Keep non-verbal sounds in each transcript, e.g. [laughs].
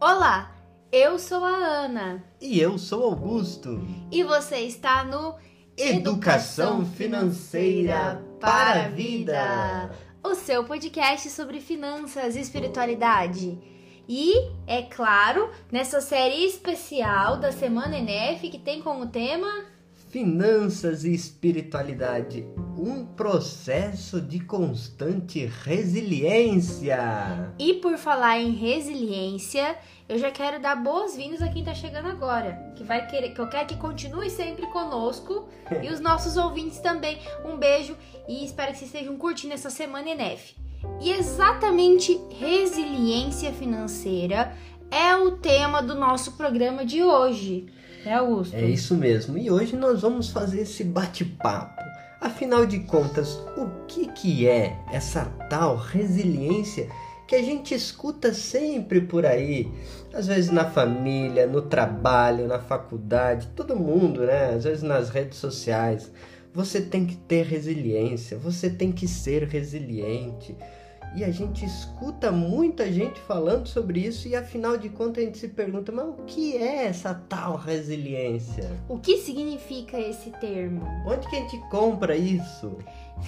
Olá, eu sou a Ana E eu sou Augusto. e você está no Educação Financeira para a Vida. o seu podcast sobre finanças e espiritualidade. E, é claro, nessa série especial da Semana NF, que tem como tema Finanças e espiritualidade, um processo de constante resiliência. E por falar em resiliência, eu já quero dar boas-vindas a quem tá chegando agora, que vai querer, que eu quero que continue sempre conosco [laughs] e os nossos ouvintes também. Um beijo e espero que vocês estejam curtindo essa semana ENEF. E exatamente resiliência financeira é o tema do nosso programa de hoje. É, Augusto? É isso mesmo. E hoje nós vamos fazer esse bate-papo. Afinal de contas, o que que é essa tal resiliência que a gente escuta sempre por aí? Às vezes na família, no trabalho, na faculdade, todo mundo, né? Às vezes nas redes sociais. Você tem que ter resiliência, você tem que ser resiliente. E a gente escuta muita gente falando sobre isso e afinal de contas a gente se pergunta, mas o que é essa tal resiliência? O que significa esse termo? Onde que a gente compra isso?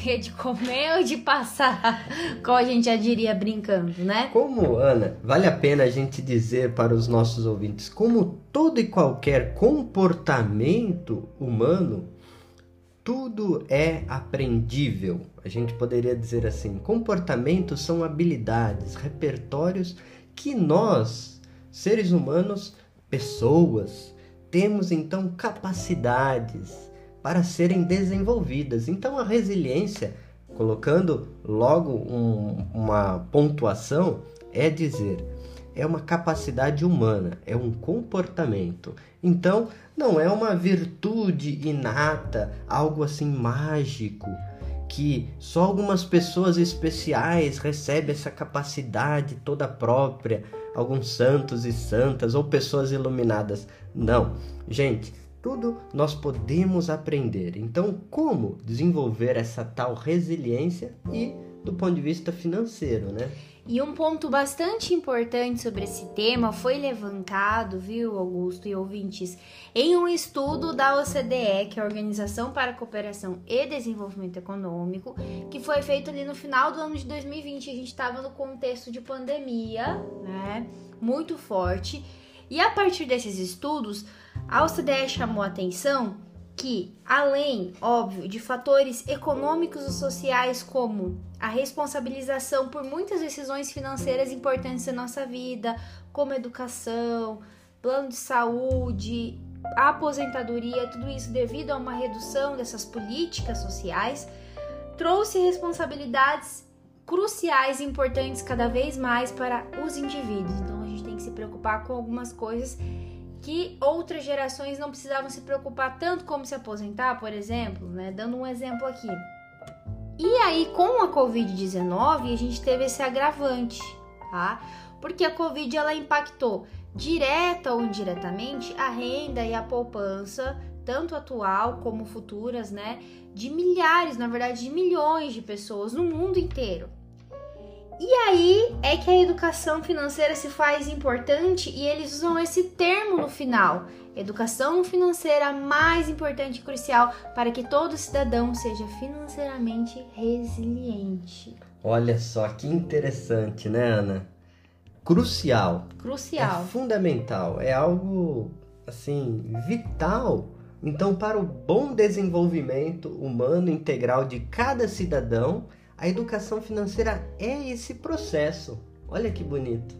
É de comer ou de passar? Como a gente já diria brincando, né? Como, Ana, vale a pena a gente dizer para os nossos ouvintes, como todo e qualquer comportamento humano, tudo é aprendível. A gente poderia dizer assim: comportamentos são habilidades, repertórios que nós, seres humanos, pessoas, temos então capacidades para serem desenvolvidas. Então a resiliência, colocando logo um- uma pontuação, é dizer é uma capacidade humana, é um comportamento. Então, não é uma virtude inata, algo assim mágico, que só algumas pessoas especiais recebem essa capacidade toda própria, alguns santos e santas ou pessoas iluminadas. Não, gente, tudo nós podemos aprender. Então, como desenvolver essa tal resiliência e do ponto de vista financeiro, né? E um ponto bastante importante sobre esse tema foi levantado, viu, Augusto e ouvintes, em um estudo da OCDE, que é a Organização para a Cooperação e Desenvolvimento Econômico, que foi feito ali no final do ano de 2020. A gente estava no contexto de pandemia, né? Muito forte. E a partir desses estudos, a OCDE chamou a atenção que, além, óbvio, de fatores econômicos e sociais como a responsabilização por muitas decisões financeiras importantes da nossa vida, como educação, plano de saúde, aposentadoria, tudo isso devido a uma redução dessas políticas sociais, trouxe responsabilidades cruciais e importantes cada vez mais para os indivíduos. Então a gente tem que se preocupar com algumas coisas que outras gerações não precisavam se preocupar tanto como se aposentar, por exemplo, né? Dando um exemplo aqui. E aí, com a Covid-19, a gente teve esse agravante, tá? Porque a Covid ela impactou direta ou indiretamente a renda e a poupança, tanto atual como futuras, né? De milhares, na verdade, de milhões de pessoas no mundo inteiro. E aí é que a educação financeira se faz importante e eles usam esse termo no final. Educação financeira mais importante e crucial para que todo cidadão seja financeiramente resiliente. Olha só que interessante, né, Ana? Crucial. Crucial. É fundamental, é algo assim vital. Então, para o bom desenvolvimento humano integral de cada cidadão, a educação financeira é esse processo. Olha que bonito.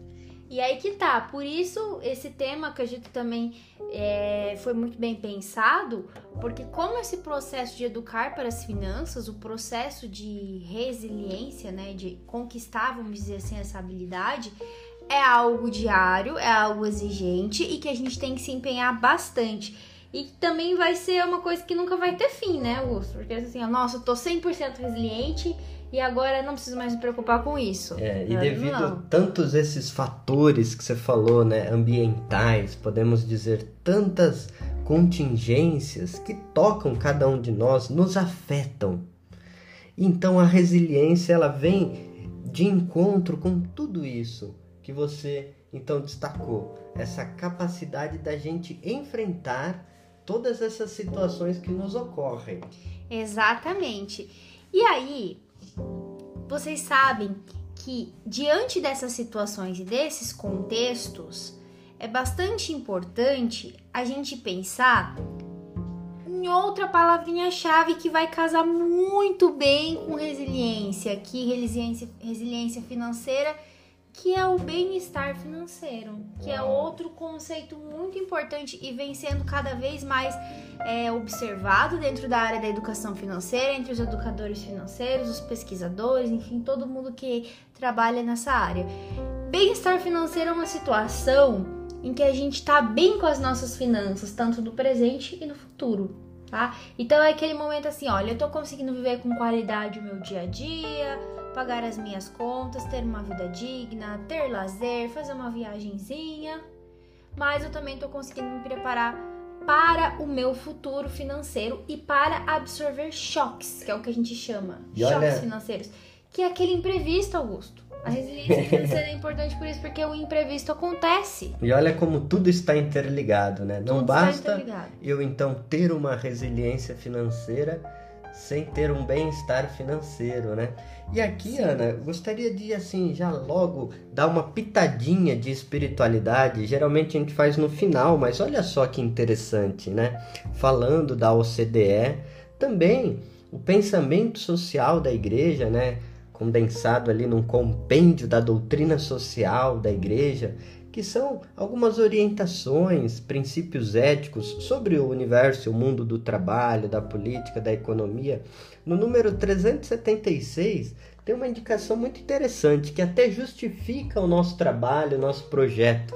E aí que tá, por isso esse tema acredito também é, foi muito bem pensado, porque como esse processo de educar para as finanças, o processo de resiliência, né, de conquistar, vamos dizer assim, essa habilidade, é algo diário, é algo exigente e que a gente tem que se empenhar bastante. E também vai ser uma coisa que nunca vai ter fim, né, Augusto? Porque assim, nossa, eu tô 100% resiliente e agora não preciso mais me preocupar com isso. É, e Não, devido a não. tantos esses fatores que você falou, né, ambientais, podemos dizer tantas contingências que tocam cada um de nós, nos afetam. Então a resiliência ela vem de encontro com tudo isso que você então destacou essa capacidade da gente enfrentar todas essas situações que nos ocorrem. Exatamente. E aí, vocês sabem que diante dessas situações e desses contextos, é bastante importante a gente pensar em outra palavrinha-chave que vai casar muito bem com resiliência, que resiliência, resiliência financeira que é o bem-estar financeiro, que é outro conceito muito importante e vem sendo cada vez mais é, observado dentro da área da educação financeira, entre os educadores financeiros, os pesquisadores, enfim, todo mundo que trabalha nessa área. Bem-estar financeiro é uma situação em que a gente está bem com as nossas finanças, tanto no presente e no futuro. Tá? Então é aquele momento assim, olha, eu tô conseguindo viver com qualidade o meu dia a dia, pagar as minhas contas, ter uma vida digna, ter lazer, fazer uma viagenzinha. Mas eu também estou conseguindo me preparar para o meu futuro financeiro e para absorver choques, que é o que a gente chama, E choques olha- financeiros, que é aquele imprevisto, Augusto. A resiliência [laughs] financeira é importante por isso, porque o imprevisto acontece. E olha como tudo está interligado, né? Não Tudo basta eu então ter uma resiliência financeira sem ter um bem-estar financeiro, né? E aqui, Ana, gostaria de assim já logo dar uma pitadinha de espiritualidade. Geralmente a gente faz no final, mas olha só que interessante, né? Falando da OCDE, também o pensamento social da igreja, né? Condensado ali num compêndio da doutrina social da igreja, que são algumas orientações, princípios éticos sobre o universo, o mundo do trabalho, da política, da economia. No número 376 tem uma indicação muito interessante que até justifica o nosso trabalho, o nosso projeto.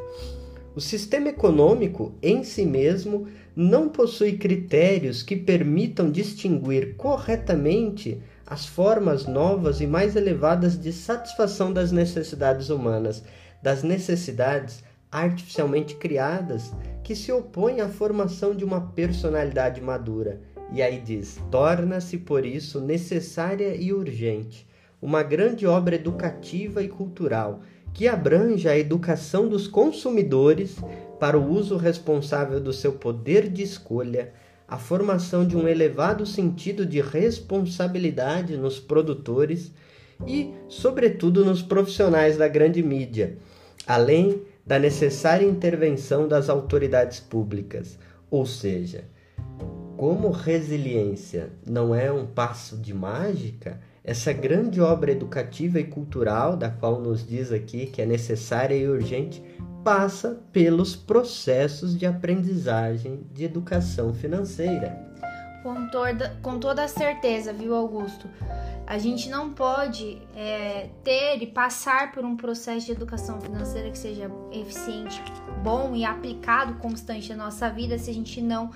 O sistema econômico em si mesmo não possui critérios que permitam distinguir corretamente as formas novas e mais elevadas de satisfação das necessidades humanas, das necessidades artificialmente criadas que se opõem à formação de uma personalidade madura. E aí diz: torna-se por isso necessária e urgente uma grande obra educativa e cultural que abranja a educação dos consumidores para o uso responsável do seu poder de escolha, a formação de um elevado sentido de responsabilidade nos produtores e, sobretudo, nos profissionais da grande mídia, além da necessária intervenção das autoridades públicas. Ou seja, como resiliência não é um passo de mágica, essa grande obra educativa e cultural, da qual nos diz aqui que é necessária e urgente, passa pelos processos de aprendizagem de educação financeira. Com toda, com toda a certeza, viu, Augusto? A gente não pode é, ter e passar por um processo de educação financeira que seja eficiente, bom e aplicado constante na nossa vida se a gente não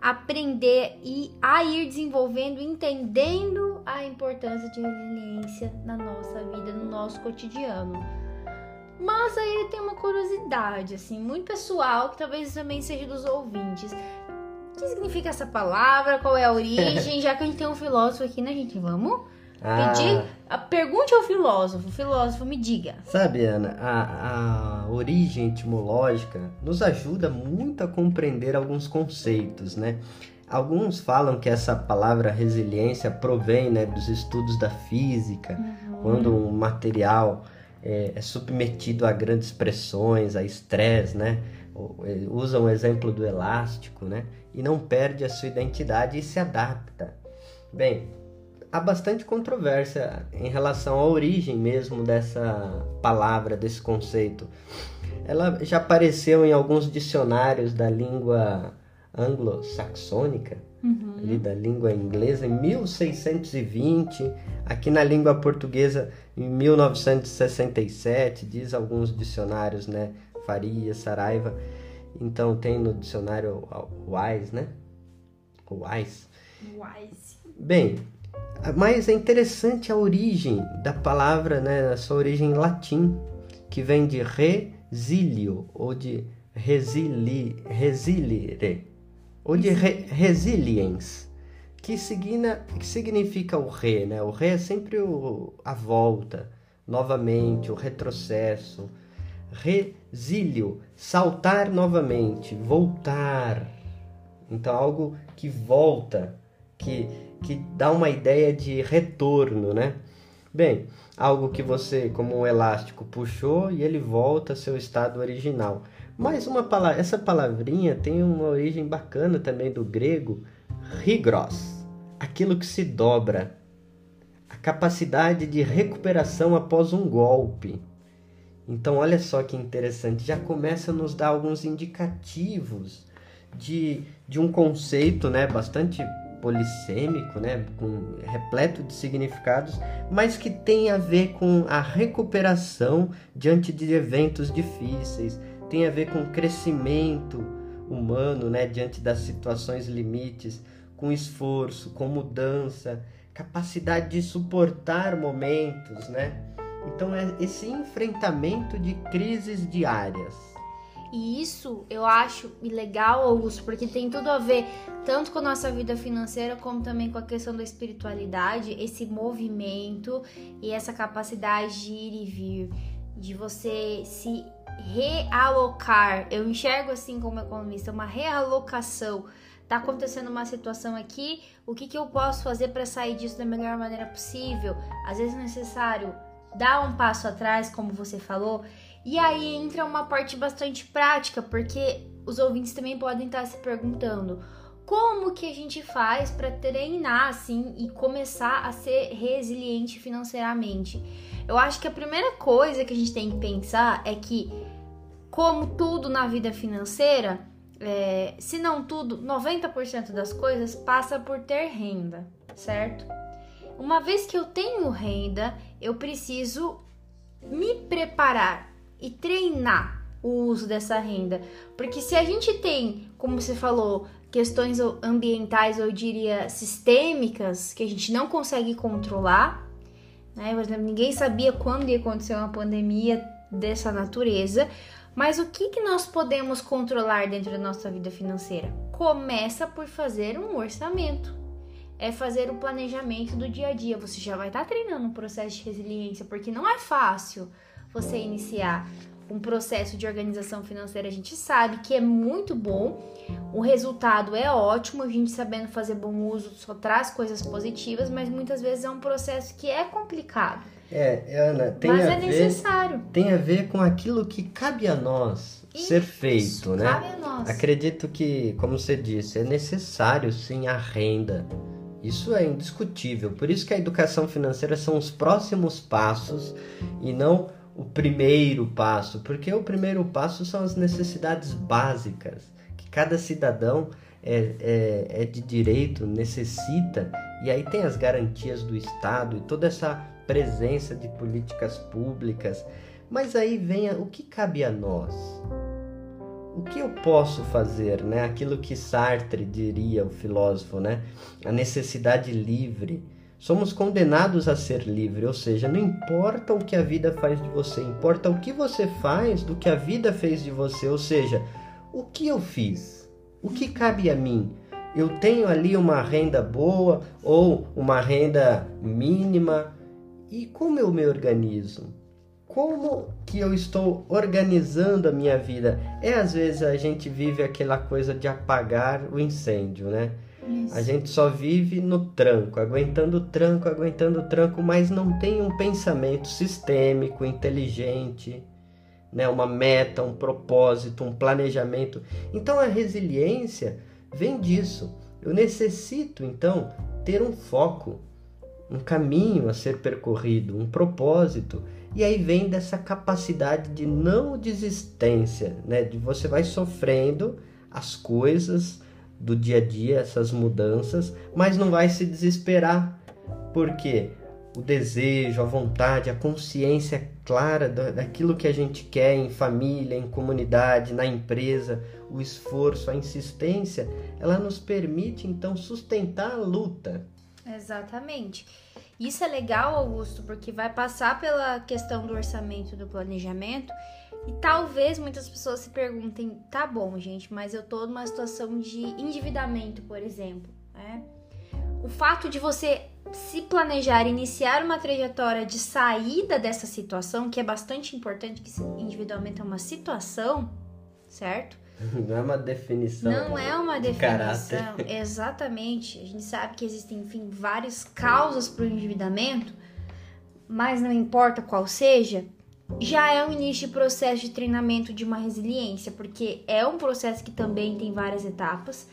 aprender e a ir desenvolvendo, entendendo a importância de resiliência na nossa vida, no nosso cotidiano. Mas aí tem uma curiosidade, assim, muito pessoal, que talvez também seja dos ouvintes. O que significa essa palavra? Qual é a origem? [laughs] Já que a gente tem um filósofo aqui, né, gente? Vamos pedir? A, pergunte ao filósofo. Filósofo, me diga. Sabe, Ana, a, a origem etimológica nos ajuda muito a compreender alguns conceitos, né? Alguns falam que essa palavra resiliência provém né, dos estudos da física, quando um material é, é submetido a grandes pressões, a estresse, né? O- ele Usa um exemplo do elástico, né? E não perde a sua identidade e se adapta. Bem, há bastante controvérsia em relação à origem mesmo dessa palavra, desse conceito. Ela já apareceu em alguns dicionários da língua anglo-saxônica, ali da língua inglesa, em 1620, aqui na língua portuguesa em 1967, diz alguns dicionários, né? Faria, Saraiva. Então tem no dicionário Wise, né? O Wise. Wise. Bem, mas é interessante a origem da palavra, né, a sua origem em latim, que vem de resilio, ou de resili, resilire, ou de re, resilience, que, signa, que significa o re, né? O re é sempre o, a volta, novamente, o retrocesso. Zílio, saltar novamente, voltar. Então, algo que volta, que, que dá uma ideia de retorno, né? Bem, algo que você, como um elástico, puxou e ele volta ao seu estado original. Mas uma palavra, essa palavrinha tem uma origem bacana também do grego, rigros, aquilo que se dobra, a capacidade de recuperação após um golpe. Então, olha só que interessante, já começa a nos dar alguns indicativos de, de um conceito né, bastante polissêmico, né, com, repleto de significados, mas que tem a ver com a recuperação diante de eventos difíceis, tem a ver com crescimento humano né, diante das situações limites, com esforço, com mudança, capacidade de suportar momentos, né? Então é esse enfrentamento de crises diárias. E isso eu acho legal, Augusto, porque tem tudo a ver tanto com a nossa vida financeira como também com a questão da espiritualidade, esse movimento e essa capacidade de ir e vir, de você se realocar. Eu enxergo assim como economista, uma realocação. Tá acontecendo uma situação aqui, o que, que eu posso fazer para sair disso da melhor maneira possível? Às vezes é necessário dar um passo atrás, como você falou, e aí entra uma parte bastante prática, porque os ouvintes também podem estar se perguntando como que a gente faz para treinar assim e começar a ser resiliente financeiramente. Eu acho que a primeira coisa que a gente tem que pensar é que, como tudo na vida financeira, é, se não tudo, 90% das coisas passa por ter renda, certo? Uma vez que eu tenho renda, eu preciso me preparar e treinar o uso dessa renda. Porque se a gente tem, como você falou, questões ambientais, eu diria sistêmicas, que a gente não consegue controlar, né? Por exemplo, ninguém sabia quando ia acontecer uma pandemia dessa natureza. Mas o que, que nós podemos controlar dentro da nossa vida financeira? Começa por fazer um orçamento é fazer o planejamento do dia a dia. Você já vai estar tá treinando um processo de resiliência, porque não é fácil você iniciar um processo de organização financeira. A gente sabe que é muito bom, o resultado é ótimo, a gente sabendo fazer bom uso só traz coisas positivas, mas muitas vezes é um processo que é complicado. É, Ana, tem mas a é ver, necessário. Tem a ver com aquilo que cabe a nós Isso, ser feito, né? Cabe a nós. Acredito que, como você disse, é necessário sim a renda isso é indiscutível. Por isso que a educação financeira são os próximos passos e não o primeiro passo, porque o primeiro passo são as necessidades básicas que cada cidadão é, é, é de direito, necessita, e aí tem as garantias do Estado e toda essa presença de políticas públicas. Mas aí vem o que cabe a nós o que eu posso fazer, né? Aquilo que Sartre diria, o filósofo, né? A necessidade livre. Somos condenados a ser livre, ou seja, não importa o que a vida faz de você, importa o que você faz do que a vida fez de você, ou seja, o que eu fiz, o que cabe a mim. Eu tenho ali uma renda boa ou uma renda mínima e como eu me organizo? Como que eu estou organizando a minha vida. É às vezes a gente vive aquela coisa de apagar o incêndio, né? Isso. A gente só vive no tranco, aguentando o tranco, aguentando o tranco, mas não tem um pensamento sistêmico, inteligente, né? Uma meta, um propósito, um planejamento. Então a resiliência vem disso. Eu necessito então ter um foco, um caminho a ser percorrido, um propósito. E aí vem dessa capacidade de não desistência, né? De você vai sofrendo as coisas do dia a dia, essas mudanças, mas não vai se desesperar. Porque o desejo, a vontade, a consciência clara daquilo que a gente quer em família, em comunidade, na empresa, o esforço, a insistência, ela nos permite então sustentar a luta. Exatamente. Isso é legal, Augusto, porque vai passar pela questão do orçamento do planejamento e talvez muitas pessoas se perguntem: tá bom, gente, mas eu tô numa situação de endividamento, por exemplo, né? O fato de você se planejar, iniciar uma trajetória de saída dessa situação, que é bastante importante, que individualmente é uma situação, certo? [laughs] Não é uma definição. Não é uma de definição. caráter. [laughs] Exatamente. A gente sabe que existem, enfim, várias causas para o endividamento, mas não importa qual seja, já é um início de processo de treinamento de uma resiliência, porque é um processo que também tem várias etapas,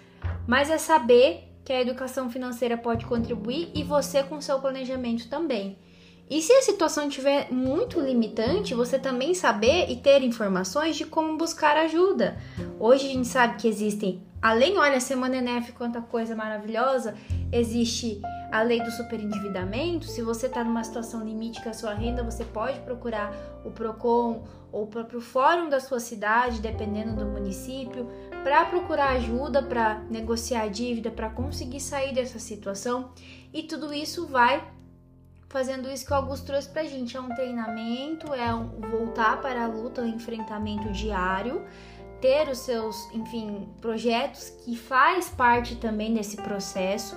mas é saber que a educação financeira pode contribuir e você com seu planejamento também. E se a situação estiver muito limitante, você também saber e ter informações de como buscar ajuda. Hoje a gente sabe que existem, além, olha, Semana NF, quanta coisa maravilhosa, existe a lei do superendividamento. Se você está numa situação limite com a sua renda, você pode procurar o PROCON ou o próprio fórum da sua cidade, dependendo do município, para procurar ajuda, para negociar a dívida, para conseguir sair dessa situação. E tudo isso vai fazendo isso que o Augusto trouxe pra gente. É um treinamento, é um voltar para a luta, um enfrentamento diário, ter os seus, enfim, projetos que faz parte também desse processo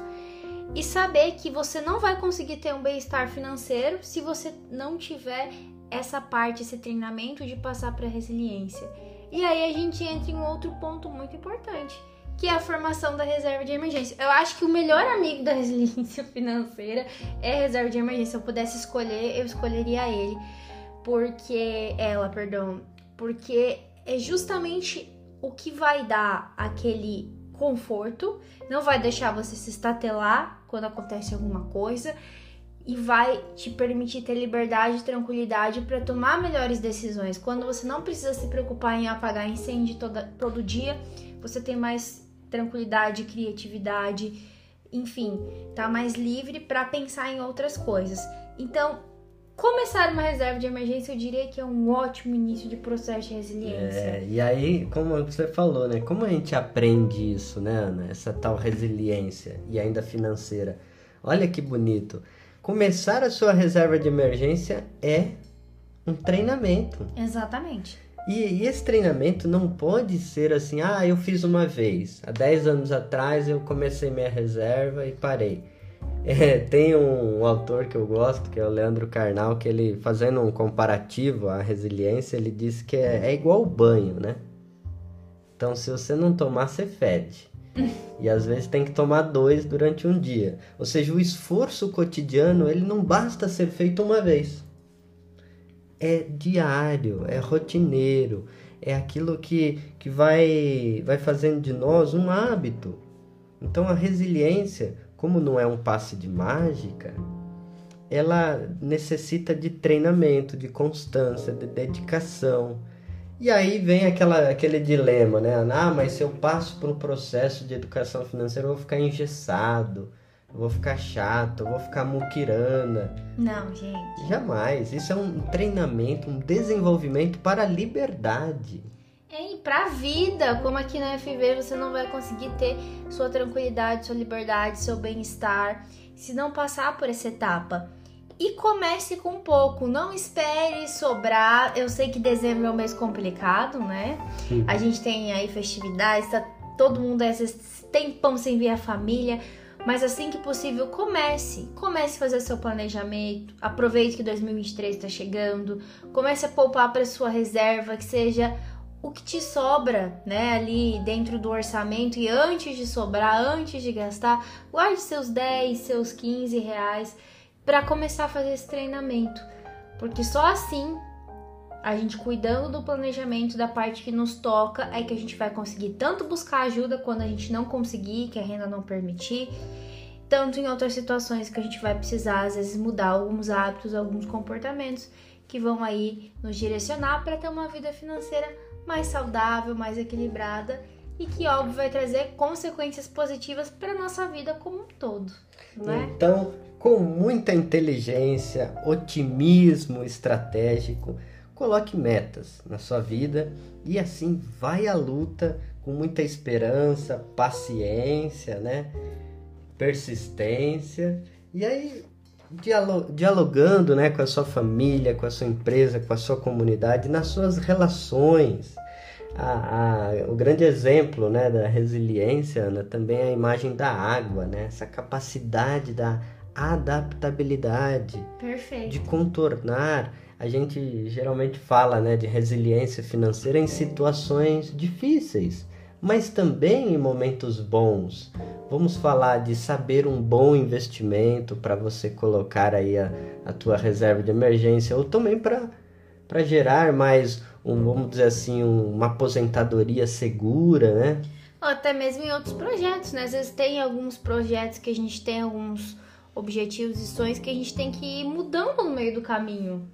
e saber que você não vai conseguir ter um bem-estar financeiro se você não tiver essa parte, esse treinamento de passar para resiliência. E aí a gente entra em um outro ponto muito importante, que é a formação da reserva de emergência. Eu acho que o melhor amigo da resiliência [laughs] financeira é a reserva de emergência. Se eu pudesse escolher, eu escolheria ele, porque ela, perdão, porque é justamente o que vai dar aquele conforto, não vai deixar você se estatelar quando acontece alguma coisa e vai te permitir ter liberdade e tranquilidade para tomar melhores decisões. Quando você não precisa se preocupar em apagar incêndio toda, todo dia, você tem mais tranquilidade, criatividade, enfim, tá mais livre para pensar em outras coisas. Então, começar uma reserva de emergência eu diria que é um ótimo início de processo de resiliência. É, e aí, como você falou, né? Como a gente aprende isso, né, Ana? Essa tal resiliência e ainda financeira. Olha que bonito. Começar a sua reserva de emergência é um treinamento. Exatamente. E, e, esse treinamento não pode ser assim, ah, eu fiz uma vez. Há 10 anos atrás eu comecei minha reserva e parei. [laughs] É, tem um, um, autor que eu gosto, que é o Leandro Carnal, que ele, fazendo um comparativo à resiliência, ele diz que é, é igual o banho, né? Então, se você não tomar, você fede. E às vezes tem que tomar dois durante um dia. Ou seja, o esforço cotidiano, ele não basta ser feito uma vez é diário, é rotineiro, é aquilo que, que vai, vai fazendo de nós um hábito. Então a resiliência, como não é um passe de mágica, ela necessita de treinamento, de constância, de dedicação. E aí vem aquela, aquele dilema, né? Ah, mas se eu passo um processo de educação financeira, eu vou ficar engessado vou ficar chato, eu vou ficar muquirana. Não, gente. Jamais. Isso é um treinamento, um desenvolvimento para a liberdade. É, e pra vida, como aqui na FV você não vai conseguir ter sua tranquilidade, sua liberdade, seu bem-estar, se não passar por essa etapa. E comece com pouco, não espere sobrar. Eu sei que dezembro é um mês complicado, né? Sim. A gente tem aí festividades, tá todo mundo esse tempão sem ver a família. Mas assim que possível, comece. Comece a fazer seu planejamento. Aproveite que 2023 está chegando. Comece a poupar para sua reserva, que seja o que te sobra, né, ali dentro do orçamento. E antes de sobrar, antes de gastar, guarde seus 10, seus 15 reais para começar a fazer esse treinamento. Porque só assim a gente cuidando do planejamento da parte que nos toca, é que a gente vai conseguir tanto buscar ajuda quando a gente não conseguir, que a renda não permitir, tanto em outras situações que a gente vai precisar às vezes mudar alguns hábitos, alguns comportamentos que vão aí nos direcionar para ter uma vida financeira mais saudável, mais equilibrada e que óbvio vai trazer consequências positivas para nossa vida como um todo, não é? Então, com muita inteligência, otimismo estratégico, Coloque metas na sua vida e assim vai à luta com muita esperança, paciência, né? Persistência. E aí dialogando, né, com a sua família, com a sua empresa, com a sua comunidade, nas suas relações. A, a, o grande exemplo né, da resiliência Ana, também é a imagem da água, né? essa capacidade da adaptabilidade, Perfeito. de contornar. A gente geralmente fala né, de resiliência financeira em situações difíceis, mas também em momentos bons. Vamos falar de saber um bom investimento para você colocar aí a, a tua reserva de emergência ou também para gerar mais um, vamos dizer assim, um, uma aposentadoria segura, né? Ou até mesmo em outros projetos, né? Às vezes tem alguns projetos que a gente tem alguns objetivos e sonhos que a gente tem que ir mudando no meio do caminho.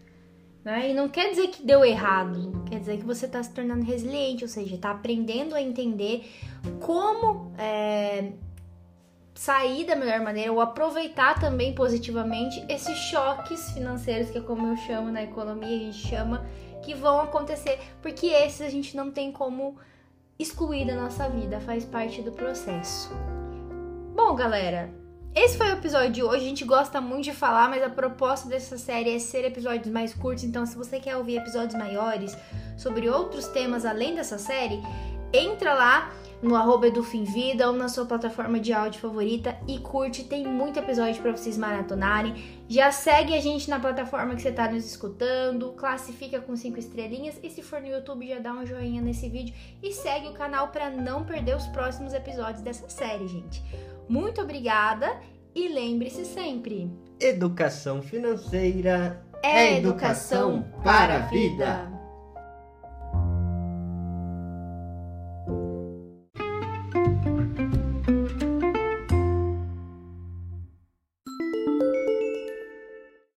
Né? E não quer dizer que deu errado, quer dizer que você está se tornando resiliente, ou seja, está aprendendo a entender como é, sair da melhor maneira ou aproveitar também positivamente esses choques financeiros, que é como eu chamo na economia, a gente chama, que vão acontecer, porque esses a gente não tem como excluir da nossa vida, faz parte do processo. Bom, galera, esse foi o episódio de hoje. A gente gosta muito de falar, mas a proposta dessa série é ser episódios mais curtos. Então, se você quer ouvir episódios maiores sobre outros temas além dessa série, entra lá no arroba ou na sua plataforma de áudio favorita e curte. Tem muito episódio para vocês maratonarem. Já segue a gente na plataforma que você está nos escutando, classifica com cinco estrelinhas e se for no YouTube já dá um joinha nesse vídeo e segue o canal para não perder os próximos episódios dessa série, gente. Muito obrigada e lembre-se sempre: educação financeira é educação para a vida.